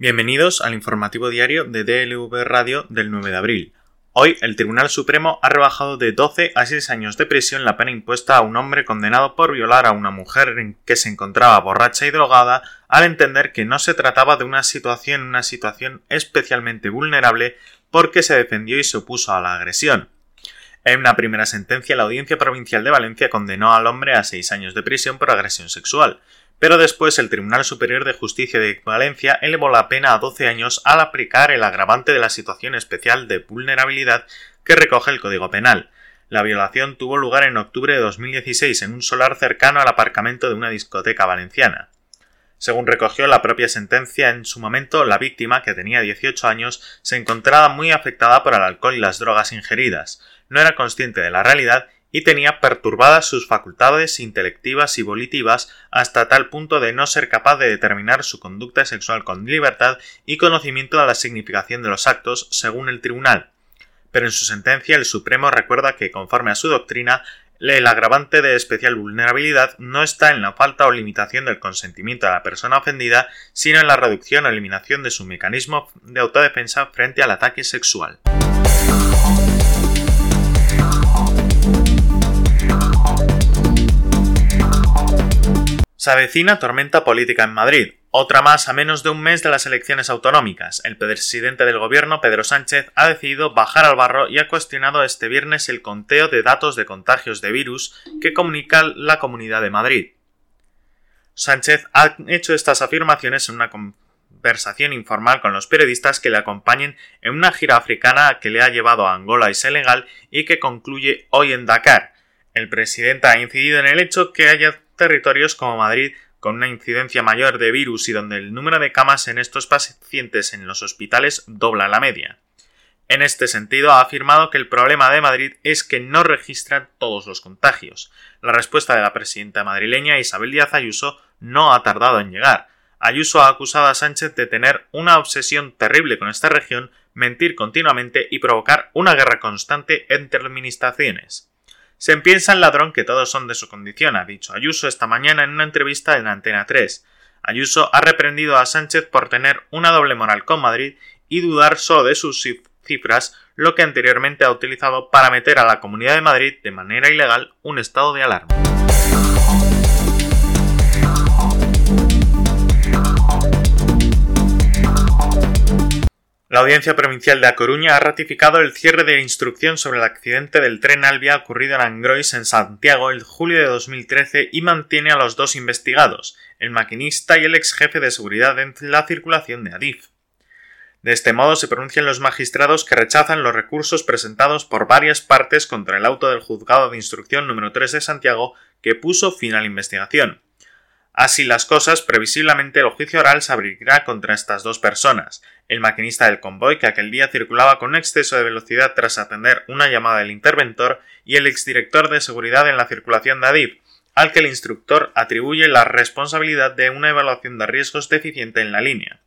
Bienvenidos al informativo diario de DLV Radio del 9 de abril. Hoy el Tribunal Supremo ha rebajado de 12 a 6 años de prisión la pena impuesta a un hombre condenado por violar a una mujer que se encontraba borracha y drogada al entender que no se trataba de una situación una situación especialmente vulnerable porque se defendió y se opuso a la agresión. En una primera sentencia, la Audiencia Provincial de Valencia condenó al hombre a 6 años de prisión por agresión sexual, pero después el Tribunal Superior de Justicia de Valencia elevó la pena a 12 años al aplicar el agravante de la situación especial de vulnerabilidad que recoge el Código Penal. La violación tuvo lugar en octubre de 2016 en un solar cercano al aparcamiento de una discoteca valenciana. Según recogió la propia sentencia, en su momento la víctima, que tenía 18 años, se encontraba muy afectada por el alcohol y las drogas ingeridas, no era consciente de la realidad y tenía perturbadas sus facultades intelectivas y volitivas hasta tal punto de no ser capaz de determinar su conducta sexual con libertad y conocimiento de la significación de los actos según el tribunal. Pero en su sentencia el Supremo recuerda que, conforme a su doctrina, el agravante de especial vulnerabilidad no está en la falta o limitación del consentimiento de la persona ofendida, sino en la reducción o eliminación de su mecanismo de autodefensa frente al ataque sexual. Se avecina tormenta política en Madrid, otra más a menos de un mes de las elecciones autonómicas. El presidente del gobierno, Pedro Sánchez, ha decidido bajar al barro y ha cuestionado este viernes el conteo de datos de contagios de virus que comunica la Comunidad de Madrid. Sánchez ha hecho estas afirmaciones en una conversación informal con los periodistas que le acompañen en una gira africana que le ha llevado a Angola y Senegal y que concluye hoy en Dakar. El presidente ha incidido en el hecho que haya territorios como Madrid con una incidencia mayor de virus y donde el número de camas en estos pacientes en los hospitales dobla la media. En este sentido, ha afirmado que el problema de Madrid es que no registran todos los contagios. La respuesta de la presidenta madrileña Isabel Díaz Ayuso no ha tardado en llegar. Ayuso ha acusado a Sánchez de tener una obsesión terrible con esta región, mentir continuamente y provocar una guerra constante entre administraciones. Se piensa el ladrón que todos son de su condición, ha dicho Ayuso esta mañana en una entrevista en Antena 3. Ayuso ha reprendido a Sánchez por tener una doble moral con Madrid y dudar solo de sus cifras, lo que anteriormente ha utilizado para meter a la Comunidad de Madrid de manera ilegal un estado de alarma. La Audiencia Provincial de A Coruña ha ratificado el cierre de la instrucción sobre el accidente del tren Albia ocurrido en Angrois, en Santiago, el julio de 2013 y mantiene a los dos investigados, el maquinista y el ex jefe de seguridad en la circulación de Adif. De este modo se pronuncian los magistrados que rechazan los recursos presentados por varias partes contra el auto del juzgado de instrucción número 3 de Santiago que puso fin a la investigación. Así las cosas, previsiblemente el juicio oral se abrirá contra estas dos personas, el maquinista del convoy que aquel día circulaba con exceso de velocidad tras atender una llamada del interventor y el exdirector de seguridad en la circulación de Adif, al que el instructor atribuye la responsabilidad de una evaluación de riesgos deficiente en la línea.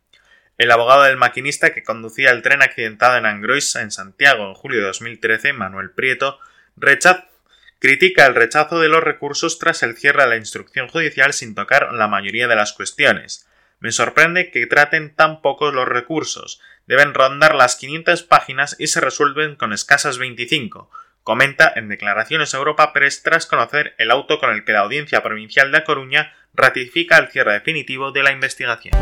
El abogado del maquinista que conducía el tren accidentado en Angrois, en Santiago, en julio de 2013, Manuel Prieto, critica el rechazo de los recursos tras el cierre de la instrucción judicial sin tocar la mayoría de las cuestiones. Me sorprende que traten tan pocos los recursos. Deben rondar las 500 páginas y se resuelven con escasas 25. Comenta en declaraciones a Europa Press tras conocer el auto con el que la Audiencia Provincial de Coruña ratifica el cierre definitivo de la investigación.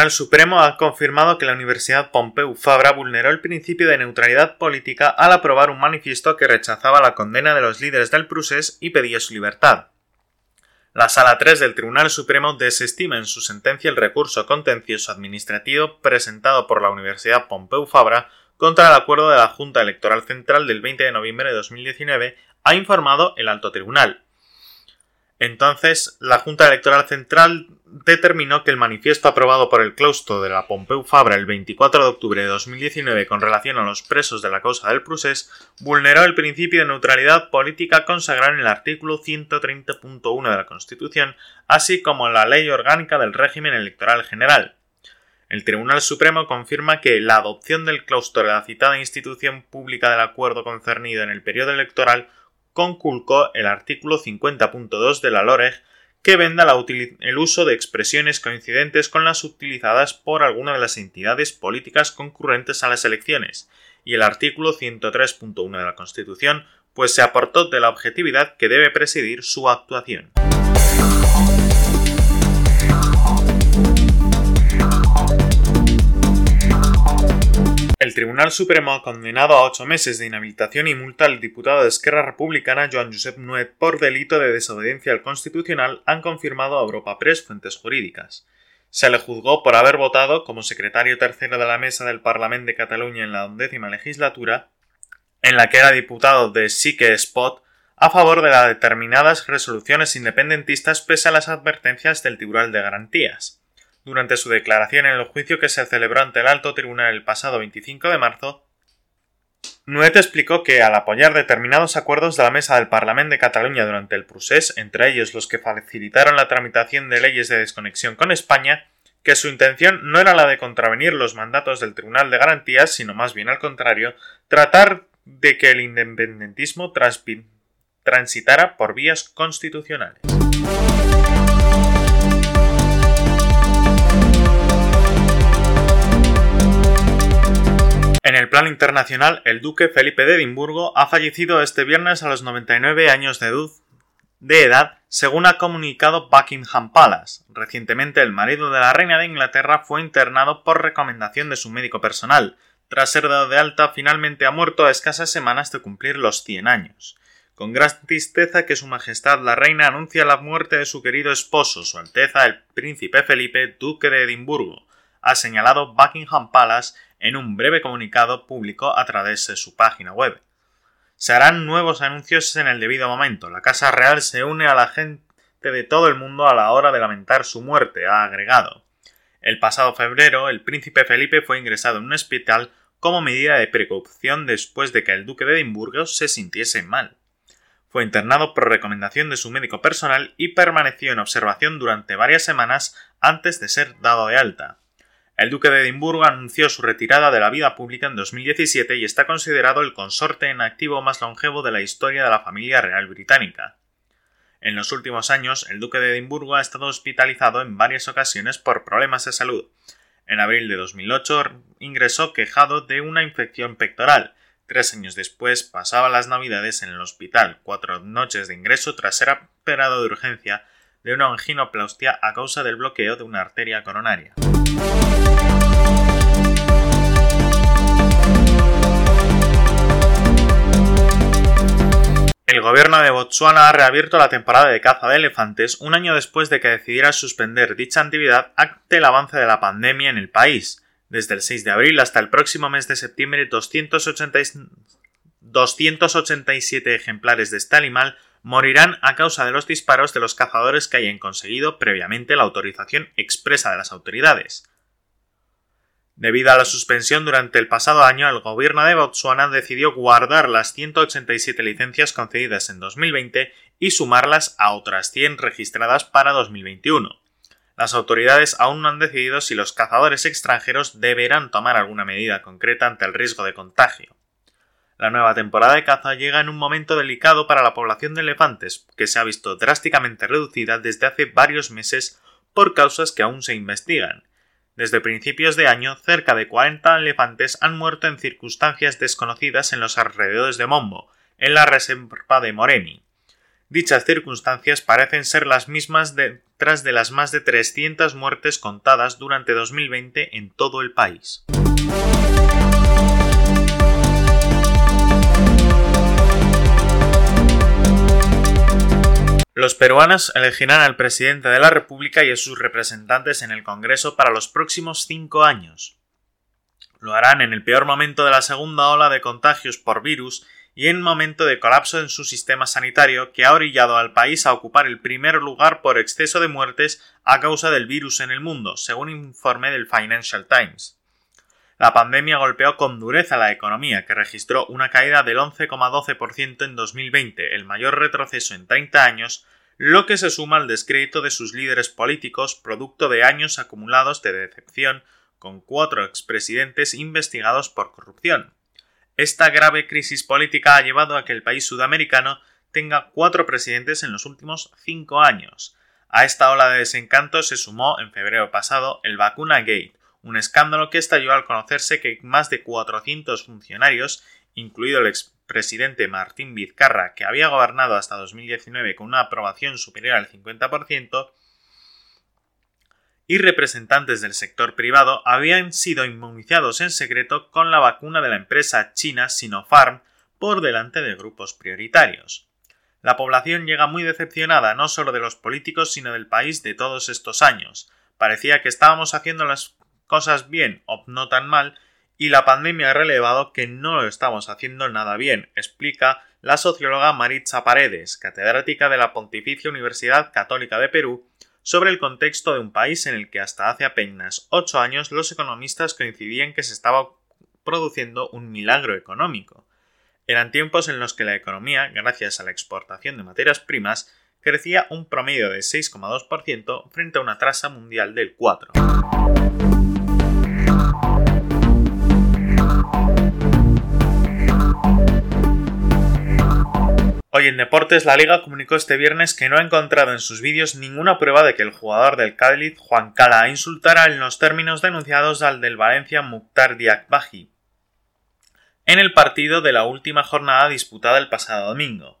Tribunal Supremo ha confirmado que la Universidad Pompeu Fabra vulneró el principio de neutralidad política al aprobar un manifiesto que rechazaba la condena de los líderes del Prusés y pedía su libertad. La Sala 3 del Tribunal Supremo desestima en su sentencia el recurso contencioso administrativo presentado por la Universidad Pompeu Fabra contra el acuerdo de la Junta Electoral Central del 20 de noviembre de 2019, ha informado el Alto Tribunal. Entonces, la Junta Electoral Central determinó que el manifiesto aprobado por el claustro de la Pompeu Fabra el 24 de octubre de 2019 con relación a los presos de la causa del Prusés vulneró el principio de neutralidad política consagrado en el artículo 130.1 de la Constitución, así como la Ley Orgánica del Régimen Electoral General. El Tribunal Supremo confirma que la adopción del claustro de la citada institución pública del acuerdo concernido en el periodo electoral conculcó el artículo 50.2 de la LOREG que venda el uso de expresiones coincidentes con las utilizadas por alguna de las entidades políticas concurrentes a las elecciones, y el artículo 103.1 de la Constitución, pues se aportó de la objetividad que debe presidir su actuación. El Tribunal Supremo ha condenado a ocho meses de inhabilitación y multa al diputado de Esquerra Republicana Joan Josep Nuet por delito de desobediencia al Constitucional, han confirmado a Europa Press fuentes jurídicas. Se le juzgó por haber votado como secretario tercero de la mesa del Parlamento de Cataluña en la undécima legislatura, en la que era diputado de Sique Spot, a favor de las determinadas resoluciones independentistas pese a las advertencias del Tribunal de Garantías. Durante su declaración en el juicio que se celebró ante el Alto Tribunal el pasado 25 de marzo, Nuet explicó que al apoyar determinados acuerdos de la Mesa del Parlamento de Cataluña durante el procés, entre ellos los que facilitaron la tramitación de leyes de desconexión con España, que su intención no era la de contravenir los mandatos del Tribunal de Garantías, sino más bien al contrario, tratar de que el independentismo transitara por vías constitucionales. En el plano internacional, el duque Felipe de Edimburgo ha fallecido este viernes a los 99 años de, de edad, según ha comunicado Buckingham Palace. Recientemente, el marido de la reina de Inglaterra fue internado por recomendación de su médico personal. Tras ser dado de alta, finalmente ha muerto a escasas semanas de cumplir los 100 años. Con gran tristeza que Su Majestad la Reina anuncia la muerte de su querido esposo, Su Alteza el Príncipe Felipe, Duque de Edimburgo, ha señalado Buckingham Palace en un breve comunicado público a través de su página web. Se harán nuevos anuncios en el debido momento. La Casa Real se une a la gente de todo el mundo a la hora de lamentar su muerte, ha agregado. El pasado febrero, el príncipe Felipe fue ingresado en un hospital como medida de precaución después de que el duque de Edimburgo se sintiese mal. Fue internado por recomendación de su médico personal y permaneció en observación durante varias semanas antes de ser dado de alta. El duque de Edimburgo anunció su retirada de la vida pública en 2017 y está considerado el consorte en activo más longevo de la historia de la familia real británica. En los últimos años, el duque de Edimburgo ha estado hospitalizado en varias ocasiones por problemas de salud. En abril de 2008 ingresó quejado de una infección pectoral. Tres años después pasaba las navidades en el hospital, cuatro noches de ingreso tras ser operado de urgencia de una anginoplaustia a causa del bloqueo de una arteria coronaria. Gobierno de Botsuana ha reabierto la temporada de caza de elefantes un año después de que decidiera suspender dicha actividad ante el avance de la pandemia en el país. Desde el 6 de abril hasta el próximo mes de septiembre, 287 ejemplares de este animal morirán a causa de los disparos de los cazadores que hayan conseguido previamente la autorización expresa de las autoridades. Debido a la suspensión durante el pasado año, el gobierno de Botswana decidió guardar las 187 licencias concedidas en 2020 y sumarlas a otras 100 registradas para 2021. Las autoridades aún no han decidido si los cazadores extranjeros deberán tomar alguna medida concreta ante el riesgo de contagio. La nueva temporada de caza llega en un momento delicado para la población de elefantes, que se ha visto drásticamente reducida desde hace varios meses por causas que aún se investigan. Desde principios de año, cerca de 40 elefantes han muerto en circunstancias desconocidas en los alrededores de Mombo, en la reserva de Moreni. Dichas circunstancias parecen ser las mismas detrás de las más de 300 muertes contadas durante 2020 en todo el país. Los peruanos elegirán al presidente de la República y a sus representantes en el Congreso para los próximos cinco años. Lo harán en el peor momento de la segunda ola de contagios por virus y en momento de colapso en su sistema sanitario que ha orillado al país a ocupar el primer lugar por exceso de muertes a causa del virus en el mundo, según informe del Financial Times. La pandemia golpeó con dureza la economía, que registró una caída del 11,12% en 2020, el mayor retroceso en 30 años, lo que se suma al descrédito de sus líderes políticos, producto de años acumulados de decepción, con cuatro expresidentes investigados por corrupción. Esta grave crisis política ha llevado a que el país sudamericano tenga cuatro presidentes en los últimos cinco años. A esta ola de desencanto se sumó en febrero pasado el Vacuna Gate, un escándalo que estalló al conocerse que más de 400 funcionarios, incluido el expresidente Martín Vizcarra, que había gobernado hasta 2019 con una aprobación superior al 50%, y representantes del sector privado habían sido inmunizados en secreto con la vacuna de la empresa china Sinopharm por delante de grupos prioritarios. La población llega muy decepcionada no solo de los políticos sino del país de todos estos años. Parecía que estábamos haciendo las cosas bien o no tan mal y la pandemia ha relevado que no lo estamos haciendo nada bien, explica la socióloga Maritza Paredes, catedrática de la Pontificia Universidad Católica de Perú, sobre el contexto de un país en el que hasta hace apenas ocho años los economistas coincidían que se estaba produciendo un milagro económico. Eran tiempos en los que la economía, gracias a la exportación de materias primas, crecía un promedio de 6,2% frente a una tasa mundial del 4%. Hoy en Deportes, la Liga comunicó este viernes que no ha encontrado en sus vídeos ninguna prueba de que el jugador del Cádiz, Juan Cala, insultara en los términos denunciados al del Valencia Mukhtar Diakbaji, en el partido de la última jornada disputada el pasado domingo.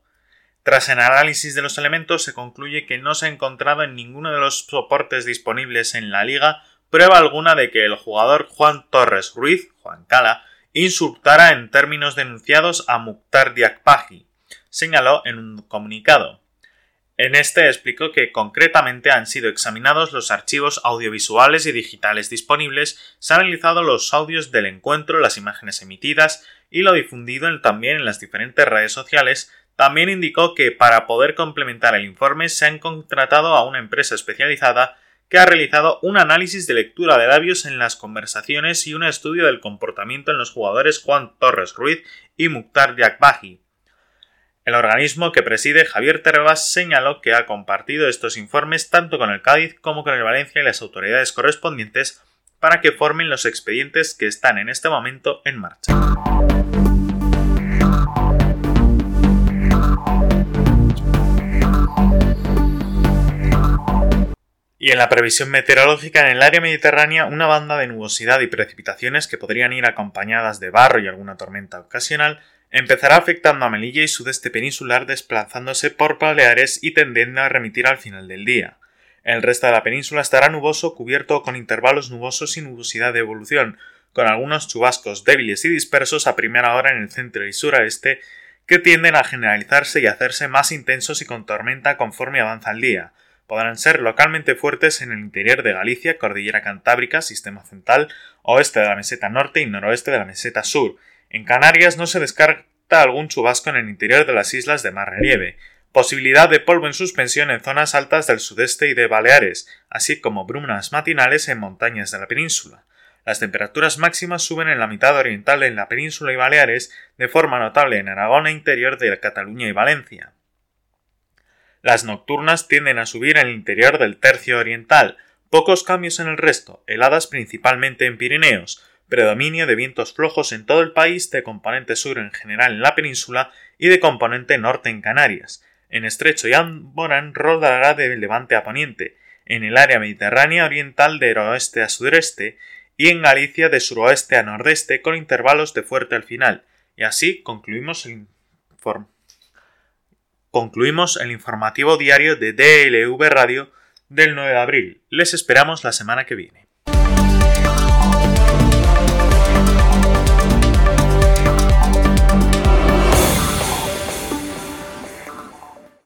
Tras el análisis de los elementos se concluye que no se ha encontrado en ninguno de los soportes disponibles en la liga prueba alguna de que el jugador Juan Torres Ruiz, Juan Cala, insultara en términos denunciados a Mukhtar Diakbaji, señaló en un comunicado. En este explicó que concretamente han sido examinados los archivos audiovisuales y digitales disponibles, se han analizado los audios del encuentro, las imágenes emitidas y lo difundido también en las diferentes redes sociales. También indicó que para poder complementar el informe se han contratado a una empresa especializada que ha realizado un análisis de lectura de labios en las conversaciones y un estudio del comportamiento en los jugadores Juan Torres Ruiz y Mukhtar Yakbaji. El organismo que preside Javier Tervas señaló que ha compartido estos informes tanto con el Cádiz como con el Valencia y las autoridades correspondientes para que formen los expedientes que están en este momento en marcha. Y en la previsión meteorológica en el área mediterránea una banda de nubosidad y precipitaciones que podrían ir acompañadas de barro y alguna tormenta ocasional empezará afectando a Melilla y sudeste peninsular desplazándose por Baleares y tendiendo a remitir al final del día. El resto de la península estará nuboso, cubierto con intervalos nubosos y nubosidad de evolución, con algunos chubascos débiles y dispersos a primera hora en el centro y sureste que tienden a generalizarse y hacerse más intensos y con tormenta conforme avanza el día. Podrán ser localmente fuertes en el interior de Galicia, Cordillera Cantábrica, Sistema Central, oeste de la meseta norte y noroeste de la meseta sur, en Canarias no se descarta algún chubasco en el interior de las islas de mar relieve, posibilidad de polvo en suspensión en zonas altas del sudeste y de Baleares, así como brumas matinales en montañas de la península. Las temperaturas máximas suben en la mitad oriental en la península y Baleares, de forma notable en Aragón e interior de Cataluña y Valencia. Las nocturnas tienden a subir en el interior del tercio oriental, pocos cambios en el resto, heladas principalmente en Pirineos, predominio de vientos flojos en todo el país, de componente sur en general en la península y de componente norte en Canarias. En Estrecho y Alborán rodará de levante a poniente, en el área mediterránea oriental de oeste a sudeste y en Galicia de suroeste a nordeste con intervalos de fuerte al final. Y así concluimos el, concluimos el informativo diario de DLV Radio del 9 de abril. Les esperamos la semana que viene.